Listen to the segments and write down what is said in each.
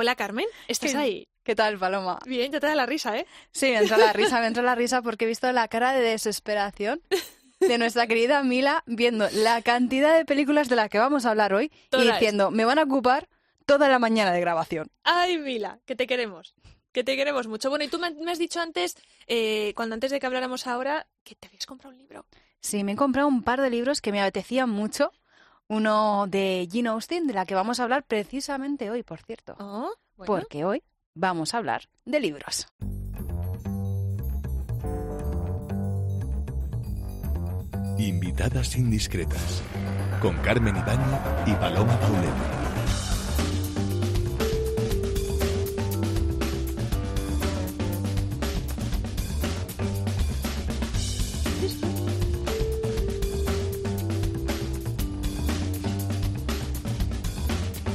Hola, Carmen. ¿Estás ¿Qué- ahí? ¿Qué tal, Paloma? Bien, ya te da la risa, ¿eh? Sí, me entró la risa, me entró la risa porque he visto la cara de desesperación de nuestra querida Mila viendo la cantidad de películas de las que vamos a hablar hoy Todas. y diciendo, me van a ocupar toda la mañana de grabación. Ay, Mila, que te queremos. Que te queremos mucho. Bueno, y tú me me has dicho antes, eh, cuando antes de que habláramos ahora, que te habías comprado un libro. Sí, me he comprado un par de libros que me apetecían mucho. Uno de Jane Austen, de la que vamos a hablar precisamente hoy, por cierto. Oh, bueno. Porque hoy vamos a hablar de libros. Invitadas indiscretas con Carmen Ibañez y Paloma Paulet.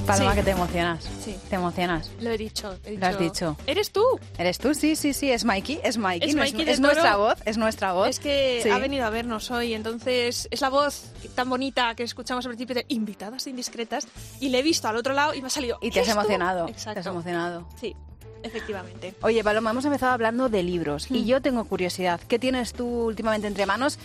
Paloma, Sí. que te emocionas. Sí, Te emocionas. lo he dicho. he Lo has dicho. dicho. ¿Eres tú? ¿Eres tú? Sí, sí, sí, es Mikey, es Mikey. Es no Mikey de es nuestra voz, es nuestra voz. Es que Sí. ha venido a vernos hoy, entonces es la voz tan bonita que escuchamos al principio de invitadas indiscretas y le he visto al otro lado y me ha salido. Y te has emocionado. Exacto. Te has emocionado. Sí, efectivamente. Oye, Paloma, hemos empezado hablando de libros y Mm. yo tengo curiosidad. ¿Qué tienes tú últimamente entre manos?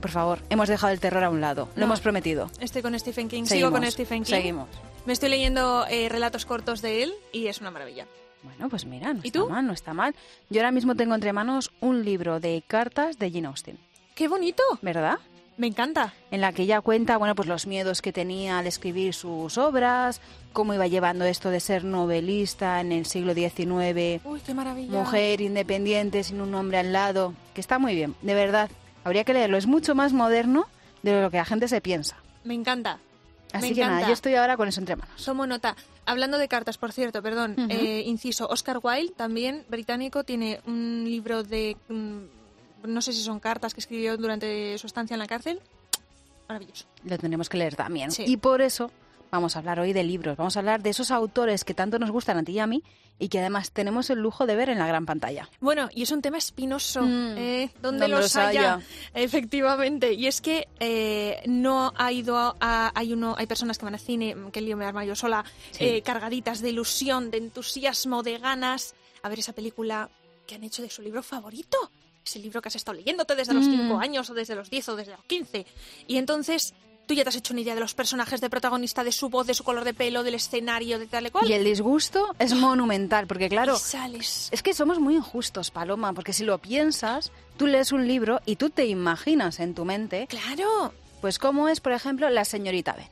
Por favor, hemos dejado el terror a un lado. Lo hemos prometido. Estoy con Stephen King, Seguimos, sigo con Stephen King. Seguimos. Me estoy leyendo eh, relatos cortos de él y es una maravilla. Bueno, pues mira, no ¿Y está tú? mal, no está mal. Yo ahora mismo tengo entre manos un libro de cartas de Jane Austen, ¡Qué bonito! ¿verdad? Me encanta. En la que ella cuenta, bueno, pues los miedos que tenía al escribir sus obras, cómo iba llevando esto de ser novelista en el siglo XIX, Uy, qué maravilla. mujer independiente sin un hombre al lado, que está muy bien, de verdad. Habría que leerlo, es mucho más moderno de lo que la gente se piensa. Me encanta. Así Me que nada, yo estoy ahora con eso entre manos. Tomo nota. Hablando de cartas, por cierto, perdón, eh, inciso, Oscar Wilde, también británico, tiene un libro de, mm, no sé si son cartas que escribió durante su estancia en la cárcel. Maravilloso. Lo tendremos que leer también. Sí. Y por eso vamos a hablar hoy de libros, vamos a hablar de esos autores que tanto nos gustan a ti y a mí y que además tenemos el lujo de ver en la gran pantalla. Bueno, y es un tema espinoso. Mm, ¿eh? ¿Dónde donde los, los haya? haya. Efectivamente. Y es que eh, no ha ido a, a- hay uno, hay personas que van al cine, mm, que lío me arma yo sola, Sí. eh, cargaditas de ilusión, de entusiasmo, de ganas, a ver esa película que han hecho de su libro favorito. Ese libro que has estado leyéndote desde los Mm. 5 años, o desde los 10, o desde los 15. Y entonces tú ya te has hecho una idea de los personajes, de protagonista, de su voz, de su color de pelo, del escenario, de tal y cual. Y el disgusto es monumental, porque claro, Y sales. es que somos muy injustos, Paloma, porque si lo piensas, tú lees un libro y tú te imaginas en tu mente, Claro. pues cómo es, por ejemplo, la señorita Bennet,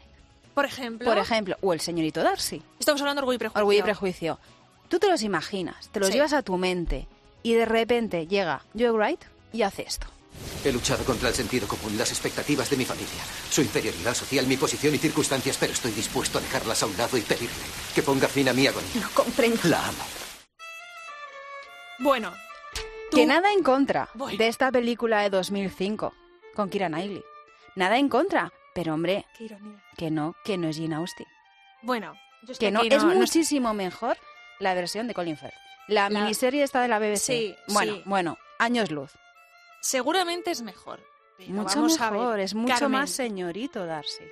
Por ejemplo. por ejemplo, o el señorito Darcy, Estamos hablando de orgullo y prejuicio. Orgullo y Prejuicio. Tú te los imaginas, te los Sí. llevas a tu mente y de repente llega Joe Wright y hace esto. He luchado contra el sentido común, las expectativas de mi familia, su inferioridad social, mi posición y circunstancias, pero estoy dispuesto a dejarlas a un lado y pedirle que ponga fin a mi agonía. No comprendo. La amo. Bueno. tú- Que nada en contra de esta película de 2005 con Kira Knightley. Nada en contra, pero hombre, Qué ironía. que no, que no es Jane Austen. Bueno, yo Que no, aquí es no- no- muchísimo mejor la versión de Colin Firth. La, La- miniserie esta de la BBC. Sí, bueno, sí. bueno, años luz. Seguramente es mejor. pero mucho vamos a ver. mejor, es mucho Carmen, más señorito Darcy.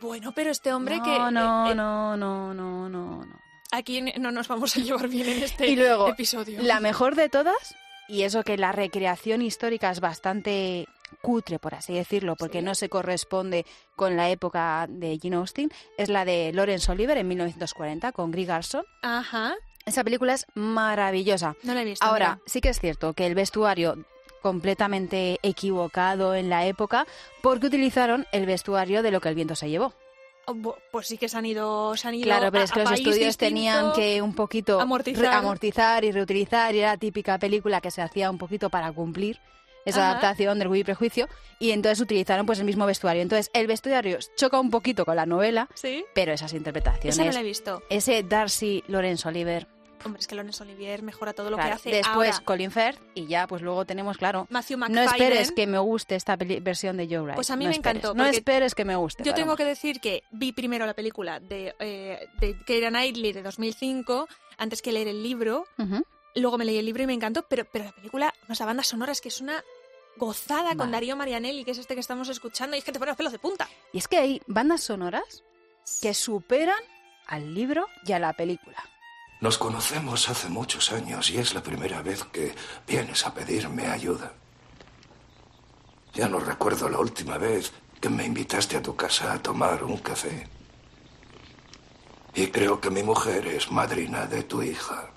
Bueno, pero este hombre no, que. no, eh, eh, no, no, no, no, no. Aquí no nos vamos a llevar bien en este Y luego, episodio. La mejor de todas, y eso que la recreación histórica es bastante cutre, por así decirlo, porque Sí. no se corresponde con la época de Jane Austen, es la de Lawrence Oliver en 1940 con Grig Garson. Ajá. Esa película es maravillosa. No la he visto. Ahora, mira. sí que es cierto que el vestuario completamente equivocado en la época porque utilizaron el vestuario de lo que el viento se llevó. Oh, Pues sí que se han ido. Se han ido Claro, pero a- es que los estudios tenían que un poquito amortizar. re- amortizar y reutilizar y era la típica película que se hacía un poquito para cumplir esa Ajá. adaptación del Orgullo y Prejuicio y entonces utilizaron pues el mismo vestuario. Entonces el vestuario choca un poquito con la novela, Sí. pero esas interpretaciones, Esa no la he visto. ese Darcy Lawrence Oliver, Hombre, es que Lorenz Olivier mejora todo lo claro, que hace. después Ahora, Colin Firth y ya pues luego tenemos claro. Matthew No McFadden. esperes que me guste esta versión de Joe Wright. Pues a mí no me esperes. encantó, No esperes que me guste. Yo tengo que decir que vi primero la película de, eh, de Keira Knightley de 2005 antes que leer el libro. Luego me leí el libro y me encantó, pero, pero la película, más la banda sonora es que es una gozada con. Darío Marianelli, que es este que estamos escuchando, y es que te pone los pelos de punta. Y es que hay bandas sonoras que superan al libro y a la película. Nos conocemos hace muchos años y es la primera vez que vienes a pedirme ayuda. Ya no recuerdo la última vez que me invitaste a tu casa a tomar un café. Y creo que mi mujer es madrina de tu hija.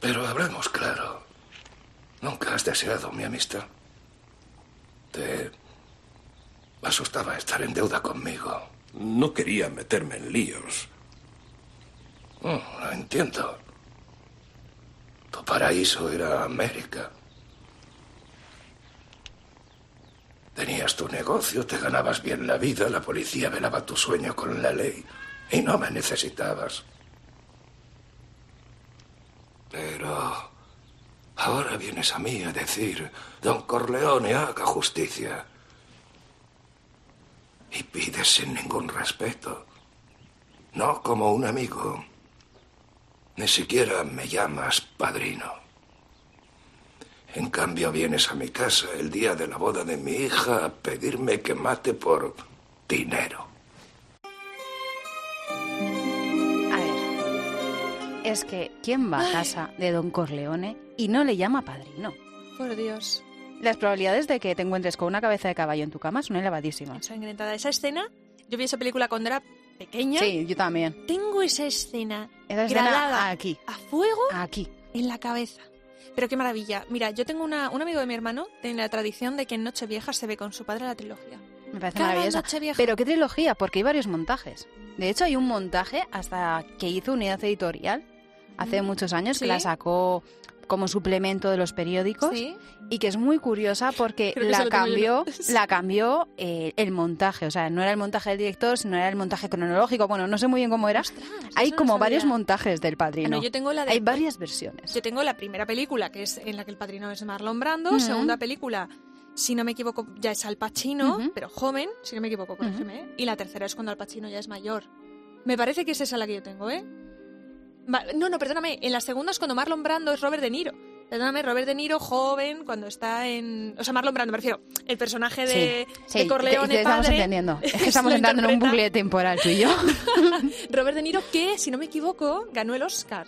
Pero hablemos claro. Nunca has deseado mi amistad. Te asustaba estar en deuda conmigo. No quería meterme en líos. Oh, lo entiendo. Tu paraíso era América. Tenías tu negocio, te ganabas bien la vida, la policía velaba tu sueño con la ley y no me necesitabas. Pero ahora vienes a mí a decir, don Corleone, haga justicia. Y pides sin ningún respeto. No como un amigo. Ni siquiera me llamas padrino. En cambio, vienes a mi casa el día de la boda de mi hija a pedirme que mate por dinero. A ver, es que ¿quién va a casa de Don Corleone y no le llama padrino? Por Dios. Las probabilidades de que te encuentres con una cabeza de caballo en tu cama son elevadísimas. Ensangrentada. Esa escena, yo vi esa película cuando era pequeña. Sí, yo también. Tengo esa escena Esa escena grabada aquí. a fuego Aquí. en la cabeza. Pero qué maravilla. Mira, yo tengo una, un amigo de mi hermano, tiene la tradición de que en Nochevieja se ve con su padre la trilogía. Me parece Cada maravillosa. Nochevieja. Pero qué trilogía, porque hay varios montajes. De hecho, hay un montaje hasta que hizo Unidad Editorial hace Mm, muchos años, sí. que la sacó como suplemento de los periódicos Sí. y que es muy curiosa porque la cambió, ¿no? La cambió eh, el montaje, o sea, no era el montaje del director, sino era el montaje cronológico. Bueno, no sé muy bien cómo era. Ostras, Hay no como varios montajes del Padrino. Bueno, yo tengo la de Hay varias versiones. Yo tengo la primera película, que es en la que el padrino es Marlon Brando. Segunda película, si no me equivoco, ya es Al Pacino, pero joven, si no me equivoco, corrígeme. ¿eh? Y la tercera es cuando Al Pacino ya es mayor. Me parece que es esa la que yo tengo, ¿eh? No, no, perdóname. En la segunda es cuando Marlon Brando es Robert De Niro. Perdóname, Robert De Niro joven, cuando está en... O sea, Marlon Brando, me refiero. El personaje de, Sí, de te- Corleone te, estamos padre, entendiendo. Es que estamos entrando en un bucle temporal tú y yo. Robert De Niro, que, si no me equivoco, ganó el Oscar.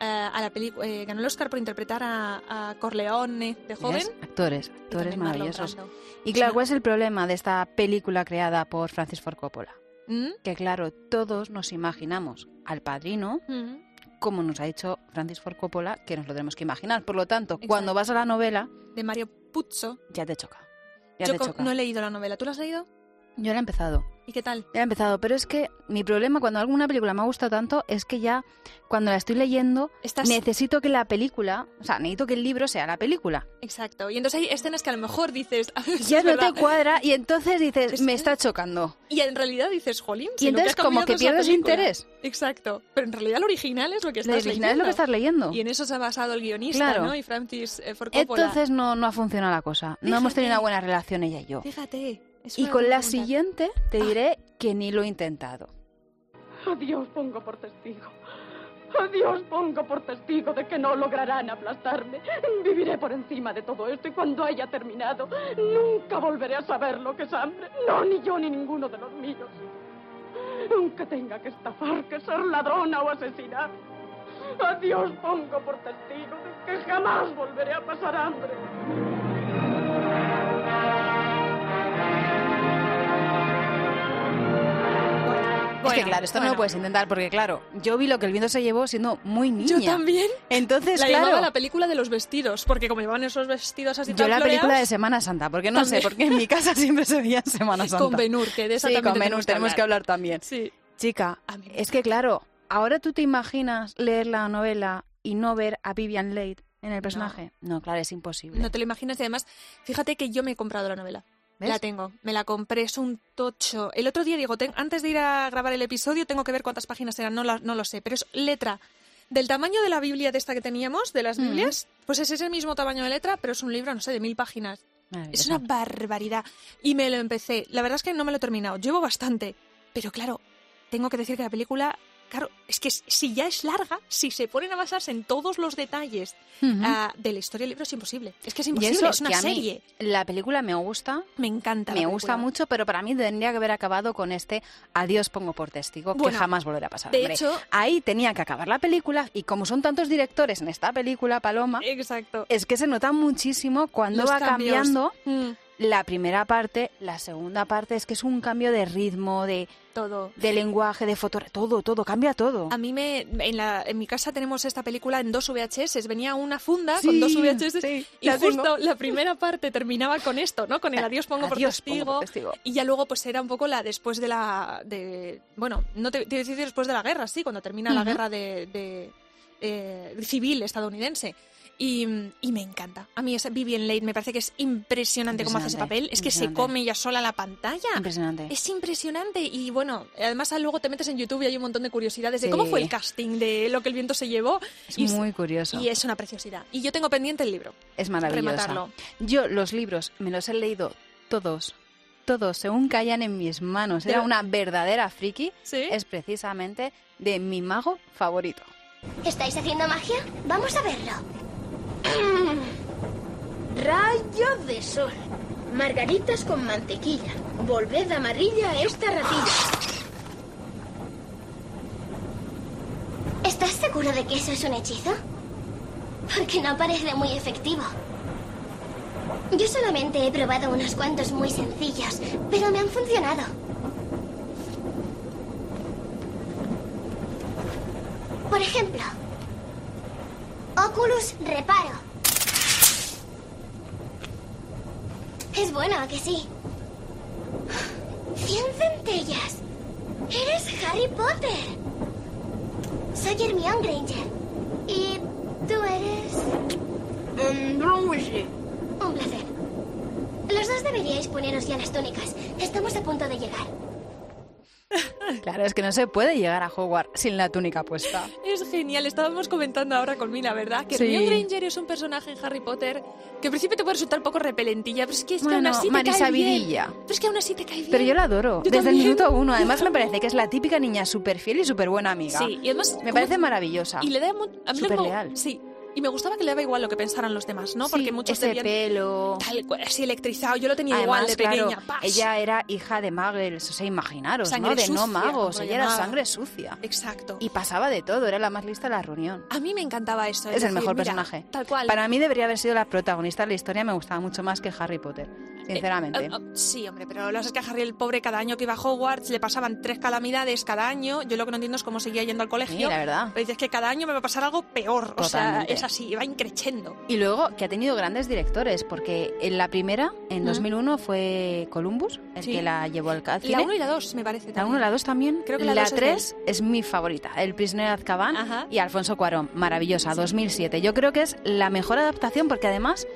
eh, a la peli- eh, ganó el Oscar por interpretar a, a Corleone de joven. ¿Ves? Actores, actores maravillosos. Y claro, ¿cuál es el problema de esta película creada por Francis Ford Coppola? ¿Mm? Que claro, todos nos imaginamos al padrino ¿Mm? Como nos ha dicho Francis Ford Coppola, que nos lo tenemos que imaginar. Por lo tanto, Exacto. cuando vas a la novela, De Mario Puzo. ya te choca. Ya Yo te choca. no he leído la novela. ¿Tú la has leído? Yo la he empezado. ¿Y qué tal? Ya he empezado, pero es que mi problema cuando alguna película me gusta tanto es que ya cuando la estoy leyendo Estás... necesito que la película, o sea, necesito que el libro sea la película. Exacto. Y entonces hay escenas que a lo mejor dices... "Ah, Ya no verdad". te cuadra y entonces dices, Es- me está chocando. Y en realidad dices, jolín, Y si lo entonces ha como que pierdes película". interés. Exacto. Pero en realidad lo original es lo que Lo estás original es lo que leyendo. estás leyendo. Y en eso se ha basado el guionista, Claro. ¿no? Y Francis eh, Ford Coppola. Entonces no, no ha funcionado la cosa. No hemos tenido una buena relación ella y yo. Fíjate. Y con la siguiente te Ah. diré que ni lo he intentado. A Dios pongo por testigo. A Dios pongo por testigo de que no lograrán aplastarme. Viviré por encima de todo esto y cuando haya terminado, nunca volveré a saber lo que es hambre. No, ni yo ni ninguno de los míos. Aunque tenga que estafar, que ser ladrona o asesinar. A Dios pongo por testigo de que jamás volveré a pasar hambre. Es que claro, esto no lo puedes intentar porque claro, yo vi lo que el viento se llevó siendo muy niña. Yo también. Entonces, La claro, la película de los vestidos, porque como llevaban esos vestidos así yo tan la película de Semana Santa, porque no sé, porque en mi casa siempre se veía Semana Santa. con Benur, que de esa Sí, también con Benur tenemos que hablar también. Sí. Chica, es que claro, ahora tú te imaginas leer la novela y no ver a Vivian Leigh en el personaje. No, claro, es imposible. No te lo imaginas y además, fíjate que yo me he comprado la novela. ¿Ves? La tengo, me la compré, es un tocho. El otro día digo, ten- antes de ir a grabar el episodio tengo que ver cuántas páginas eran, no, la- no lo sé, pero es letra del tamaño de la Biblia de esta que teníamos, de las Mm. Biblias, pues es ese mismo tamaño de letra, pero es un libro, no sé, de mil páginas. Es una barbaridad. Y me lo empecé. La verdad es que no me lo he terminado. Llevo bastante. Pero claro, tengo que decir que la película, claro, es que si ya es larga, si se ponen a basarse en todos los detalles ah, de la historia del libro, es imposible. Es que es imposible, eso es una serie. la película me gusta, Me encanta. me gusta mucho, pero para mí tendría que haber acabado con este adiós pongo por testigo, que jamás volverá a pasar. de hombre. hecho- ahí tenía que acabar la película y como son tantos directores en esta película, Paloma, Exacto. es que se nota muchísimo cuando Los va cambios. cambiando Mm, la primera parte, la segunda parte, es que es un cambio de ritmo, de, todo. de lenguaje, de foto, todo, todo, cambia todo. A mí me en, la, en mi casa tenemos esta película en dos VHS. Venía una funda Sí, con dos VHS sí, y la justo tengo. la primera parte terminaba con esto, ¿no? Con el adiós pongo por Adiós, pongo testigo. por testigo. Y ya luego pues era un poco la después de la de bueno, no te, te a decir después de la guerra, sí, cuando termina la guerra de, de, eh, civil estadounidense. Y, y me encanta. A mí esa Vivian Leigh me parece que es impresionante, cómo hace ese Impresionante, papel. Es que se impresionante. come ella sola la pantalla. Impresionante. Es impresionante y bueno, además luego te metes en YouTube y hay un montón de curiosidades de Sí. cómo fue el casting de lo que el viento se llevó. Es y, muy curioso. y es una preciosidad. Y yo tengo pendiente el libro. Es maravillosa. Rematarlo. Yo los libros me los he leído todos, todos, según caían en mis manos. Era una verdadera friki. ¿Sí? Es precisamente de mi mago favorito. ¿Estáis haciendo magia? Vamos a verlo. Rayo de sol. Margaritas con mantequilla. Volved amarilla esta ratilla. ¿Estás seguro de que eso es un hechizo? Porque no parece muy efectivo. Yo solamente he probado unos cuantos muy sencillos, pero me han funcionado. Por ejemplo, Oculus Reparo. Es bueno, ¿a que sí? ¡Cien centellas! ¡Eres Harry Potter! Soy Hermione Granger. ¿Y tú eres...? Ambrosia. Un placer. Los dos deberíais poneros ya las túnicas. Estamos a punto de llegar. Claro, es que no se puede llegar a Hogwarts sin la túnica puesta. Es genial. Estábamos comentando ahora con Mila, ¿verdad? Que Sí. Hermione Granger es un personaje en Harry Potter que al principio te puede resultar un poco repelentilla, pero es que, es que Bueno, aún así te cae bien. Vidilla. Pero es que aún así te cae bien. Pero yo la adoro, Yo desde el minuto uno. Además me parece que es la típica niña súper fiel y súper buena amiga. Sí, y además... Me ¿cómo- parece maravillosa. Y le da... Súper leal. Sí. Y me gustaba que le daba igual lo que pensaran los demás, ¿no? Porque Sí, muchos ese pelo... Tal cual, así electrizado. Yo lo tenía Además, igual de claro, pequeña. ¡pas! ella era hija de muggles, o sea, imaginaros, Sangre ¿no? De sucia, no magos, ella era sangre sucia. Exacto. Y pasaba de todo, era la más lista de la reunión. A mí me encantaba eso. Es el decir, mejor mira, personaje. Tal cual. Para mí debería haber sido la protagonista de la historia, me gustaba mucho más que Harry Potter, sinceramente. Eh, eh, sí, hombre, pero lo que es que a Harry el pobre cada año que iba a Hogwarts le pasaban tres calamidades cada año. Yo lo que no entiendo es cómo seguía yendo al colegio. Sí, la verdad. Pero dices que cada año me va a pasar algo peor. O sea, Totalmente. es así, va increchendo. Y luego que ha tenido grandes directores, porque en la primera, en Ujú. 2001, fue Columbus el Sí. que la llevó al ca- La cine. 1 y la 2, me parece. La también. 1 y la 2 también. Creo que la dos es de 3 es mi favorita. El prisionero de Azkaban Ajá. y Alfonso Cuarón. Maravillosa, 2007. Yo creo que es la mejor adaptación porque además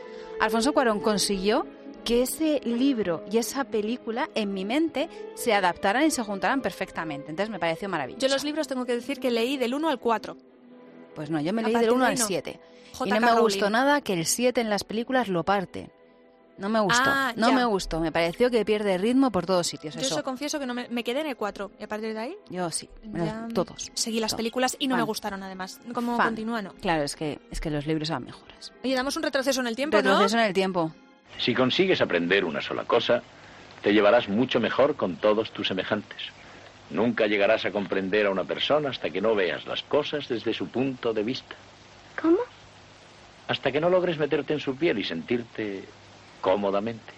Alfonso Cuarón consiguió que ese libro y esa película en mi mente se adaptaran y se juntaran perfectamente. Entonces me pareció maravilloso. Yo los libros tengo que decir que leí del 1 al 4. Pues no, yo me A leí del 1 de al ahí no. 7. Y no me gustó Rowling. nada que el 7 en las películas lo parte. No me gustó, Ah, no ya. me gustó. Me pareció que pierde ritmo por todos sitios. Yo Eso. eso confieso que no me, me quedé en el 4. Y a partir de ahí, Yo sí, me ya todos. seguí las Todos. películas y no me Fan. gustaron además. Como Fan. continúa, no. Claro, es que, es que los libros eran mejores. Oye, damos un retroceso en el tiempo, Retroceso ¿no? en el tiempo. Si consigues aprender una sola cosa, te llevarás mucho mejor con todos tus semejantes. Nunca llegarás a comprender a una persona hasta que no veas las cosas desde su punto de vista. ¿Cómo? Hasta que no logres meterte en su piel y sentirte cómodamente.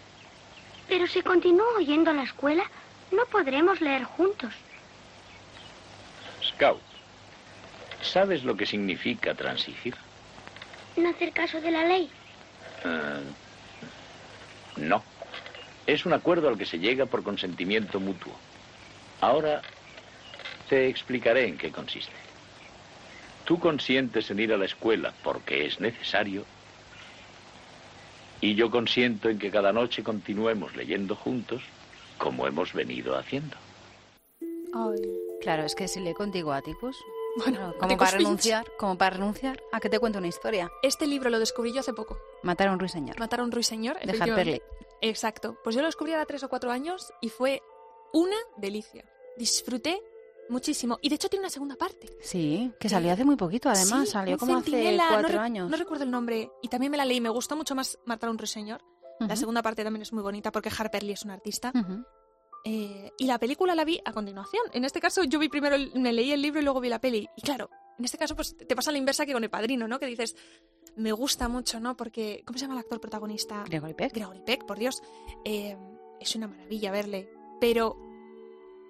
Pero si continúo yendo a la escuela, no podremos leer juntos. Scout, ¿sabes lo que significa transigir? No hacer caso de la ley. Ah, no. Es un acuerdo al que se llega por consentimiento mutuo. Ahora te explicaré en qué consiste. Tú consientes en ir a la escuela porque es necesario y yo consiento en que cada noche continuemos leyendo juntos como hemos venido haciendo. Claro, es que si le contigo Atticus, Bueno, claro, como para renunciar, como para renunciar a que te cuente una historia. Este libro lo descubrí yo hace poco. Matar a un ruiseñor. Matar a un ruiseñor. De. Harper Lee. Exacto. Pues yo lo descubrí hace tres o cuatro años y fue una delicia. Disfruté Muchísimo. Y de hecho tiene una segunda parte. Sí, que salió hace muy poquito, además. Sí, salió como hace no cuatro años. No recuerdo el nombre. Y también me la leí. Me gustó mucho más Matar a un ruiseñor. La Ujú. segunda parte también es muy bonita porque Harper Lee es un artista. Ujú. Eh, y la película la vi a continuación. En este caso, yo vi primero, el- me leí el libro y luego vi la peli. Y claro, en este caso, pues te pasa la inversa que con el padrino, ¿no? Que dices, me gusta mucho, ¿no? Porque, ¿cómo se llama el actor protagonista? Gregory Peck. Gregory Peck, por Dios. Eh, es una maravilla verle. Pero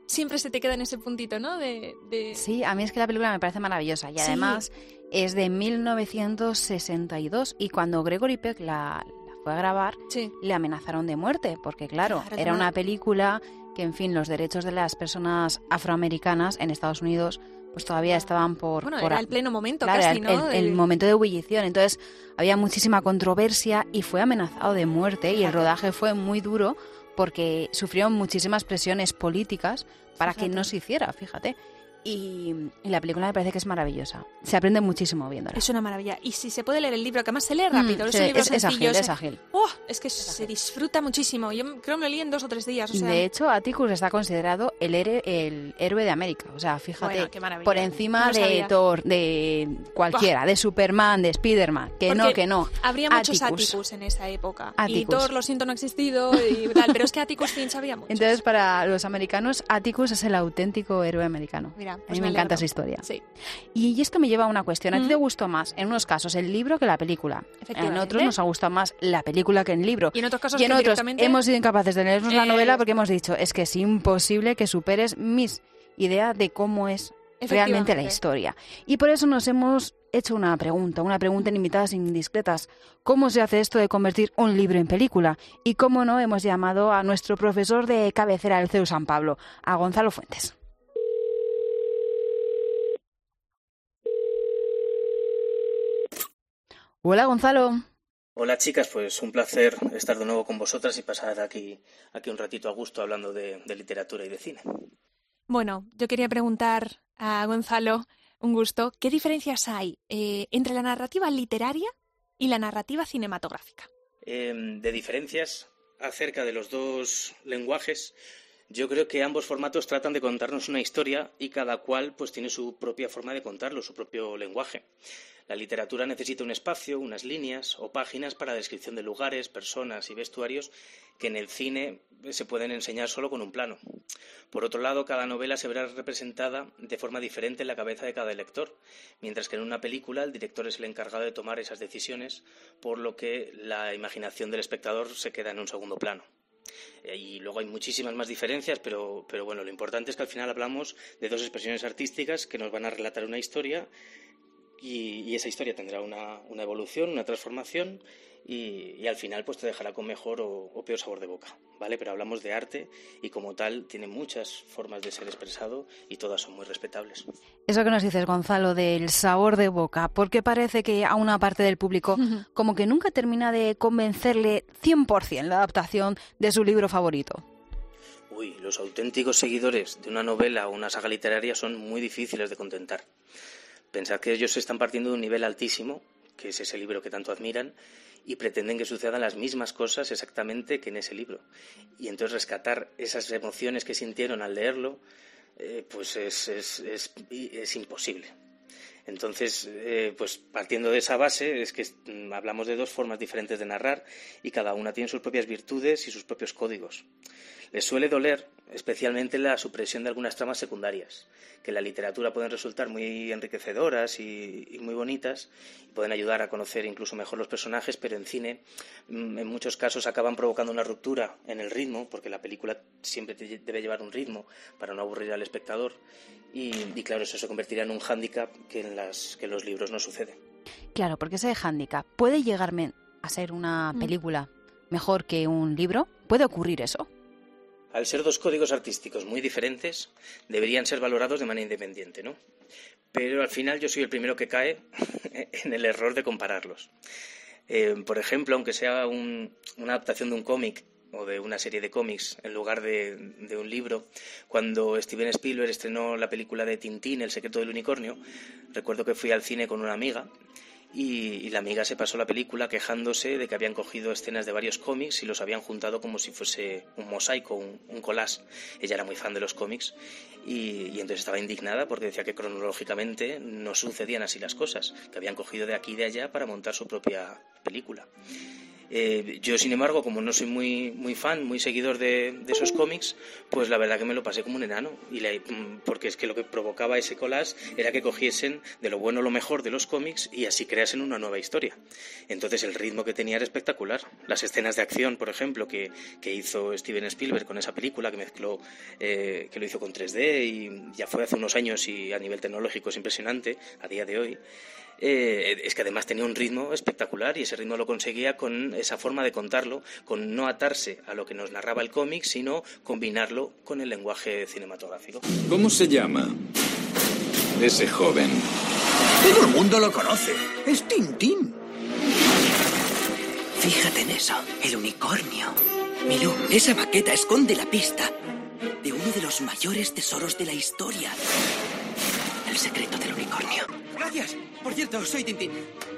siempre se te queda en ese puntito, ¿no? De. de- Sí, a mí es que la película me parece maravillosa y Sí. además es de 1962 y cuando Gregory Peck la, la fue a grabar Sí. le amenazaron de muerte porque claro, Claro, era una película que en fin los derechos de las personas afroamericanas en Estados Unidos pues todavía estaban por, Bueno, por era el pleno momento Claro, casi, el, ¿no? el- momento de ebullición. Entonces había muchísima controversia y fue amenazado de muerte y el rodaje fue muy duro porque sufrieron muchísimas presiones políticas para que no se hiciera, fíjate. Y, y la película me parece que es maravillosa. Se aprende muchísimo viéndola. Es una maravilla. Y si se puede leer el libro, que además se lee rápido, Mm, es se- un libro es- es ágil, sencillo, es ágil. ¡Oh! es que se disfruta muchísimo. Yo creo que lo leí en dos o tres días. O sea, de hecho, Atticus está considerado el, here- el héroe de América. O sea, fíjate, Bueno, por encima No de. Thor, de cualquiera, de Superman, de Spiderman. Que no, que no. Habría muchos Atticus. En esa época. Y. Thor, lo siento, no ha existido y tal. Pero es que Atticus Finch había muchos. Entonces, para los americanos, Atticus es el auténtico héroe americano. Mira, a pues mí me, me encanta esa historia. Sí, Y esto me lleva a una cuestión. ¿A ti Mm. te gustó más, en unos casos, el libro que la película? En otros nos ha gustado más la película que el libro. Y en otros casos Y en otros directamente- hemos sido incapaces de leernos la Eh, novela porque hemos dicho, es que es imposible que superes mis ideas de cómo es realmente la historia. Y por eso nos hemos hecho una pregunta, una pregunta en invitadas indiscretas. ¿Cómo se hace esto de convertir un libro en película? Y cómo no, hemos llamado a nuestro profesor de cabecera del CEU San Pablo, a Gonzalo Fuentes. Hola Gonzalo. Hola chicas, pues un placer estar de nuevo con vosotras y pasar aquí, aquí un ratito a gusto hablando de, de literatura y de cine. Bueno, yo quería preguntar a Gonzalo, un gusto, ¿qué diferencias hay eh, entre la narrativa literaria y la narrativa cinematográfica? Eh, de diferencias acerca de los dos lenguajes, yo creo que ambos formatos tratan de contarnos una historia y cada cual pues tiene su propia forma de contarlo, su propio lenguaje. La literatura necesita un espacio, unas líneas o páginas para descripción de lugares, personas y vestuarios que en el cine se pueden enseñar solo con un plano. Por otro lado, cada novela se verá representada de forma diferente en la cabeza de cada lector, mientras que en una película el director es el encargado de tomar esas decisiones, por lo que la imaginación del espectador se queda en un segundo plano. Eh, Y luego hay muchísimas más diferencias, pero, pero bueno, lo importante es que al final hablamos de dos expresiones artísticas que nos van a relatar una historia y, y esa historia tendrá una, una evolución, una transformación y, y al final pues te dejará con mejor o, o peor sabor de boca, ¿vale? Pero hablamos de arte y como tal tiene muchas formas de ser expresado y todas son muy respetables. Eso que nos dices, Gonzalo, del sabor de boca, porque parece que a una parte del público como que nunca termina de convencerle 100% la adaptación de su libro favorito. Uy, los auténticos seguidores de una novela o una saga literaria son muy difíciles de contentar. Pensad que ellos están partiendo de un nivel altísimo, que es ese libro que tanto admiran, y pretenden que sucedan las mismas cosas exactamente que en ese libro. Y entonces rescatar esas emociones que sintieron al leerlo, eh, pues es, es, es, es imposible. Entonces, eh, pues partiendo de esa base, es que mm, hablamos de dos formas diferentes de narrar y cada una tiene sus propias virtudes y sus propios códigos. Les suele doler especialmente la supresión de algunas tramas secundarias, que en la literatura pueden resultar muy enriquecedoras y, y muy bonitas, y pueden ayudar a conocer incluso mejor los personajes, pero en cine mm, en muchos casos acaban provocando una ruptura en el ritmo, porque la película siempre te- debe llevar un ritmo para no aburrir al espectador, y, y claro, eso se convertirá en un hándicap que en, las, que en los libros no sucede. Claro, porque ese hándicap puede llegarme a ser una Mm. película mejor que un libro. ¿Puede ocurrir eso? Al ser dos códigos artísticos muy diferentes, deberían ser valorados de manera independiente, ¿no? Pero al final yo soy el primero que cae en el error de compararlos. Eh, por ejemplo, aunque sea un- una adaptación de un cómic o de una serie de cómics en lugar de, de un libro, cuando Steven Spielberg estrenó la película de Tintín, El secreto del unicornio, recuerdo que fui al cine con una amiga y, la amiga se pasó la película quejándose de que habían cogido escenas de varios cómics y los habían juntado como si fuese un mosaico, un, collage. Ella era muy fan de los cómics y, y, entonces estaba indignada porque decía que cronológicamente no sucedían así las cosas, que habían cogido de aquí y de allá para montar su propia película. Eh, yo, sin embargo, como no soy muy, muy fan, muy seguidor de, esos cómics, pues la verdad que me lo pasé como un enano. Y mm, porque es que lo que provocaba ese collage era que cogiesen de lo bueno lo mejor de los cómics y así creasen una nueva historia. Entonces el ritmo que tenía era espectacular. Las escenas de acción, por ejemplo, que, hizo Steven Spielberg con esa película, que mezcló, eh, que lo hizo con 3D y ya fue hace unos años y a nivel tecnológico es impresionante a día de hoy. Eh, es que además tenía un ritmo espectacular y ese ritmo lo conseguía con esa forma de contarlo, con no atarse a lo que nos narraba el cómic, sino combinarlo con el lenguaje cinematográfico. ¿Cómo se llama ese joven? Todo el mundo lo conoce. Es Tintín. Fíjate en eso, el unicornio. Milú, esa maqueta esconde la pista de uno de los mayores tesoros de la historia. El secreto del unicornio. Gracias. Por cierto, soy Tintín.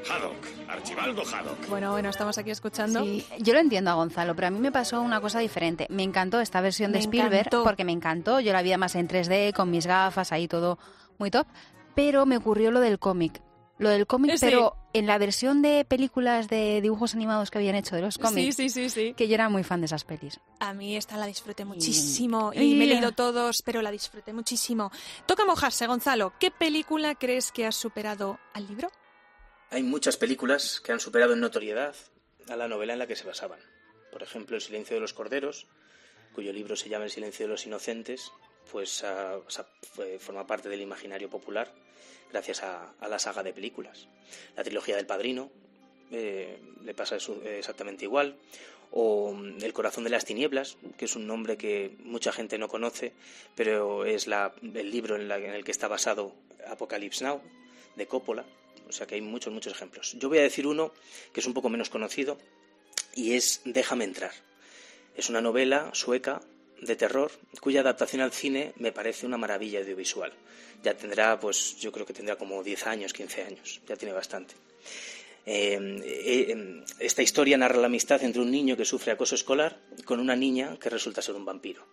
Haddock, Archibaldo Haddock. Bueno, bueno, estamos aquí escuchando. Sí, yo lo entiendo a Gonzalo, pero a mí me pasó una cosa diferente. Me encantó esta versión de Spielberg porque me encantó. Yo la vi más en 3D, con mis gafas, ahí todo muy top. Pero me ocurrió lo del cómic. Lo del cómic, pero en la versión de películas de dibujos animados que habían hecho de los cómics. Sí, sí, sí, Que yo era muy fan de esas pelis. A mí esta la disfruté muchísimo y, me he leído todos, pero la disfruté muchísimo. Toca mojarse, Gonzalo. ¿Qué película crees que ha superado al libro? Hay muchas películas que han superado en notoriedad a la novela en la que se basaban. Por ejemplo, El silencio de los corderos, cuyo libro se llama El silencio de los inocentes, pues forma parte del imaginario popular gracias a, la saga de películas. La trilogía del Padrino eh, le pasa exactamente igual. O mm, El corazón de las tinieblas, que es un nombre que mucha gente no conoce, pero es el libro en, en el que está basado Apocalypse Now, de Coppola. O sea que hay muchos, muchos ejemplos. Yo voy a decir uno que es un poco menos conocido y es Déjame entrar. Es una novela sueca de terror cuya adaptación al cine me parece una maravilla audiovisual. Ya tendrá, pues yo creo que tendrá como 10 años, 15 años, ya tiene bastante. Eh, eh, esta historia narra la amistad entre un niño que sufre acoso escolar con una niña que resulta ser un vampiro.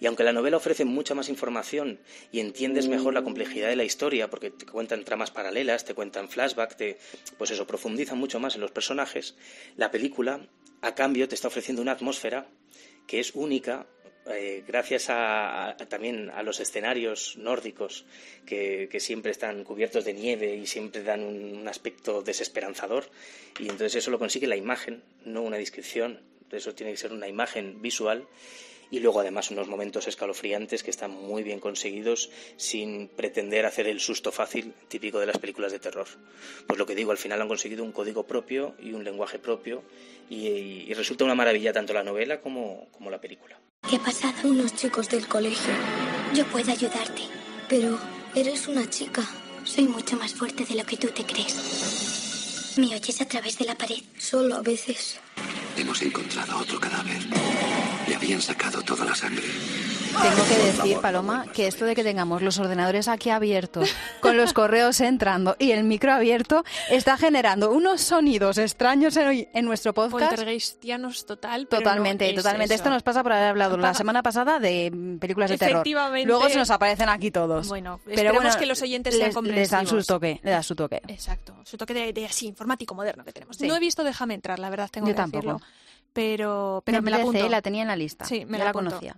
Y aunque la novela ofrece mucha más información y entiendes mejor la complejidad de la historia, porque te cuentan tramas paralelas, te cuentan flashback, te, pues eso, profundiza mucho más en los personajes, la película, a cambio, te está ofreciendo una atmósfera que es única eh, gracias a, también a los escenarios nórdicos que, siempre están cubiertos de nieve y siempre dan un, aspecto desesperanzador y entonces eso lo consigue la imagen, no una descripción, eso tiene que ser una imagen visual y luego además unos momentos escalofriantes que están muy bien conseguidos sin pretender hacer el susto fácil típico de las películas de terror. Pues lo que digo, al final han conseguido un código propio y un lenguaje propio y, resulta una maravilla tanto la novela como, como la película. ¿Qué ha pasado? Unos chicos del colegio. Yo puedo ayudarte. Pero eres una chica. Soy mucho más fuerte de lo que tú te crees. ¿Me oyes a través de la pared? Solo a veces. Hemos encontrado otro cadáver. Le habían sacado toda la sangre. Tengo que decir, Paloma, que esto de que tengamos los ordenadores aquí abiertos, con los correos entrando y el micro abierto, está generando unos sonidos extraños en, en nuestro podcast. Poltergeistianos total. totalmente, totalmente. Esto nos pasa por haber hablado la semana pasada de películas de terror. Luego se nos aparecen aquí todos. Bueno, pero bueno, que los oyentes sean comprensivos. Les dan su toque, le da su toque. Exacto, su toque de, así informático moderno que tenemos. No he visto Déjame entrar, la verdad tengo que decirlo. Pero, pero me, la apunto. la tenía en la lista. Sí, me la, conocía.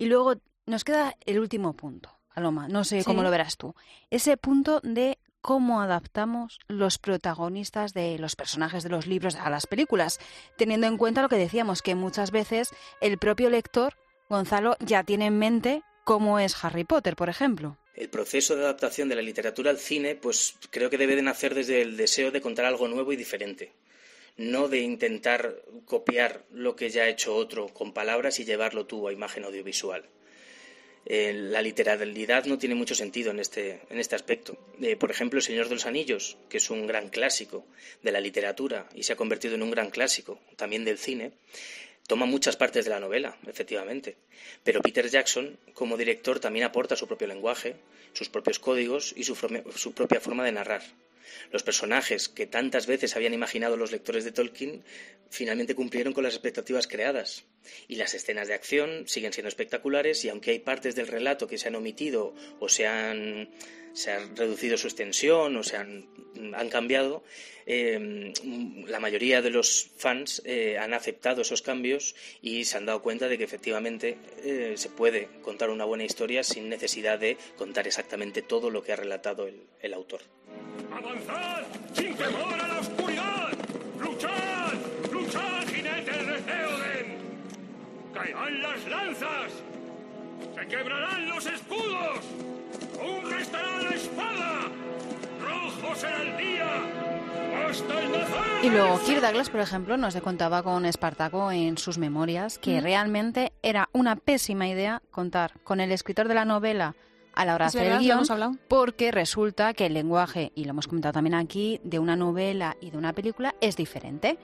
Y luego nos queda el último punto, Aloma, no sé cómo lo verás tú. Ese punto de cómo adaptamos los protagonistas de los personajes de los libros a las películas, teniendo en cuenta lo que decíamos, que muchas veces el propio lector, Gonzalo, ya tiene en mente cómo es Harry Potter, por ejemplo. El proceso de adaptación de la literatura al cine, pues creo que debe de nacer desde el deseo de contar algo nuevo y diferente no de intentar copiar lo que ya ha hecho otro con palabras y llevarlo tú a imagen audiovisual. Eh, la literalidad no tiene mucho sentido en este, en este aspecto. Eh, por ejemplo, El Señor de los Anillos, que es un gran clásico de la literatura y se ha convertido en un gran clásico también del cine, toma muchas partes de la novela, efectivamente. Pero Peter Jackson, como director, también aporta su propio lenguaje, sus propios códigos y su propia forma de narrar. Los personajes que tantas veces habían imaginado los lectores de Tolkien finalmente cumplieron con las expectativas creadas. Y las escenas de acción siguen siendo espectaculares y aunque hay partes del relato que se han omitido o se han, se han reducido su extensión o se han, han cambiado, eh, la mayoría de los fans eh, han aceptado esos cambios y se han dado cuenta de que efectivamente eh, se puede contar una buena historia sin necesidad de contar exactamente todo lo que ha relatado el, el autor. ¡Avanzad sin temor a la oscuridad! ¡Luchad! ¡Luchad, jinetes de Theoden! ¡Caerán las lanzas! ¡Se quebrarán los escudos! ¡Aún restará la espada! ¡Rojo será el día! ¡Hasta el nacer! Y luego Kirk Douglas, por ejemplo, nos contaba con Espartaco en sus memorias que Mm. realmente era una pésima idea contar con el escritor de la novela a la hora de hacer verdad, el guion, hablado. porque resulta que el lenguaje, y lo hemos comentado también aquí, de una novela y de una película es diferente.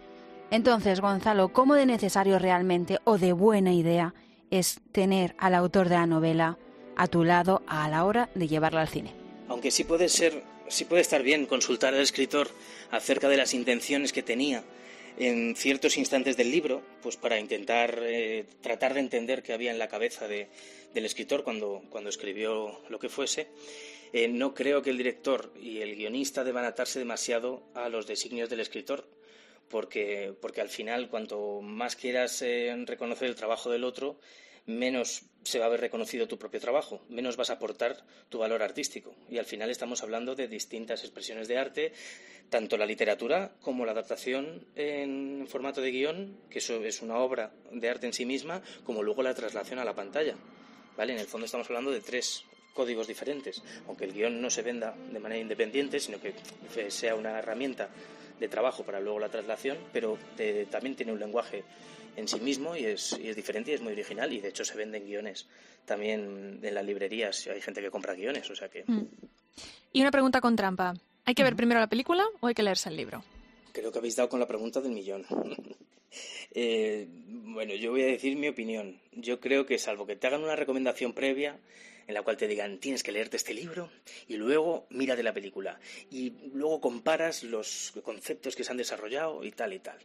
Entonces, Gonzalo, ¿cómo de necesario realmente o de buena idea es tener al autor de la novela a tu lado a la hora de llevarla al cine? Aunque sí puede ser, sí puede estar bien consultar al escritor acerca de las intenciones que tenía en ciertos instantes del libro, pues para intentar eh, tratar de entender qué había en la cabeza de- del escritor cuando, cuando escribió lo que fuese. Eh, no creo que el director y el guionista deban atarse demasiado a los designios del escritor, porque, porque al final, cuanto más quieras eh, reconocer el trabajo del otro, menos se va a ver reconocido tu propio trabajo, menos vas a aportar tu valor artístico. Y al final estamos hablando de distintas expresiones de arte, tanto la literatura como la adaptación en formato de guion, que eso es una obra de arte en sí misma, como luego la traslación a la pantalla. ¿Vale? En el fondo estamos hablando de tres códigos diferentes, aunque el guion no se venda de manera independiente, sino que sea una herramienta de trabajo para luego la traslación, pero eh, también tiene un lenguaje en sí mismo y es, y es diferente y es muy original y de hecho se venden guiones también en las librerías, hay gente que compra guiones, o sea que Mm. Y una pregunta con trampa. ¿Hay que ver primero la película o hay que leerse el libro? creo que habéis dado con la pregunta del millón. Eh, bueno, yo voy a decir mi opinión. Yo creo que salvo que te hagan una recomendación previa en la cual te digan tienes que leerte este libro y luego mírate la película y luego comparas los conceptos que se han desarrollado y tal y tal.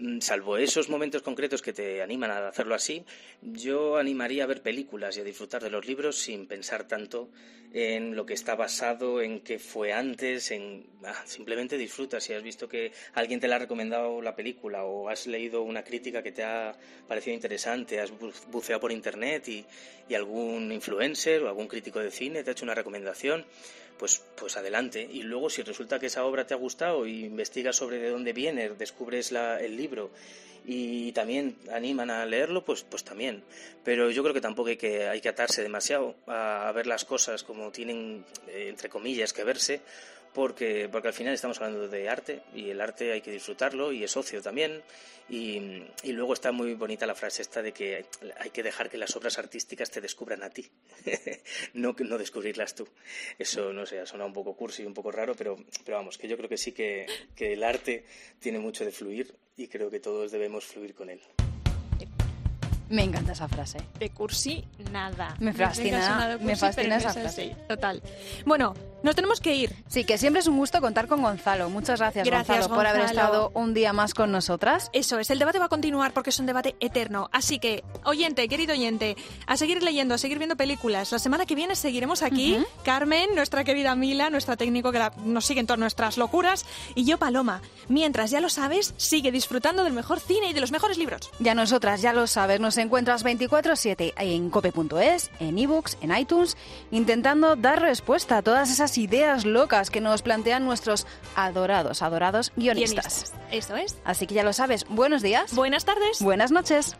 Mm, Salvo esos momentos concretos que te animan a hacerlo así, yo animaría a ver películas y a disfrutar de los libros sin pensar tanto en lo que está basado, en qué fue antes, en ah, simplemente disfruta. Si has visto que alguien te la ha recomendado la película o has leído una crítica que te ha parecido interesante, has bu- buceado por internet y, y algún influencer o algún crítico de cine te ha hecho una recomendación, pues, pues adelante. Y luego si resulta que esa obra te ha gustado y investigas sobre de dónde viene, descubres la- el libro y también animan a leerlo, pues, pues también. Pero yo creo que tampoco hay que, hay que atarse demasiado a, ver las cosas como tienen, eh, entre comillas, que verse, porque, porque al final estamos hablando de arte y el arte hay que disfrutarlo y es ocio también. Y, y luego está muy bonita la frase esta de que hay que dejar que las obras artísticas te descubran a ti, no, no descubrirlas tú. Eso, no sé, ha sonado un poco cursi, un poco raro, pero, pero vamos, que yo creo que sí que, que el arte tiene mucho de fluir y creo que todos debemos fluir con él. Me encanta esa frase. De cursi, nada. Me fascina, me cursi, fascina pero no esa frase. Total. Bueno, nos tenemos que ir. Sí, que siempre es un gusto contar con Gonzalo. Muchas gracias, Gracias, Gonzalo, por haber Gonzalo. estado un día más con nosotras. Eso es, el debate va a continuar porque es un debate eterno. Así que, oyente, querido oyente, a seguir leyendo, a seguir viendo películas. La semana que viene seguiremos aquí. Carmen, nuestra querida Mila, nuestra técnico que la- nos sigue en todas nuestras locuras, y yo, Paloma. Mientras, ya lo sabes, sigue disfrutando del mejor cine y de los mejores libros. Ya nosotras, ya lo sabes, nos encuentras 24-7 en cope.es, en ebooks, en iTunes, intentando dar respuesta a todas esas ideas locas que nos plantean nuestros adorados, adorados guionistas. Guionistas. Eso es. Así que ya lo sabes, buenos días. Buenas tardes. Buenas noches.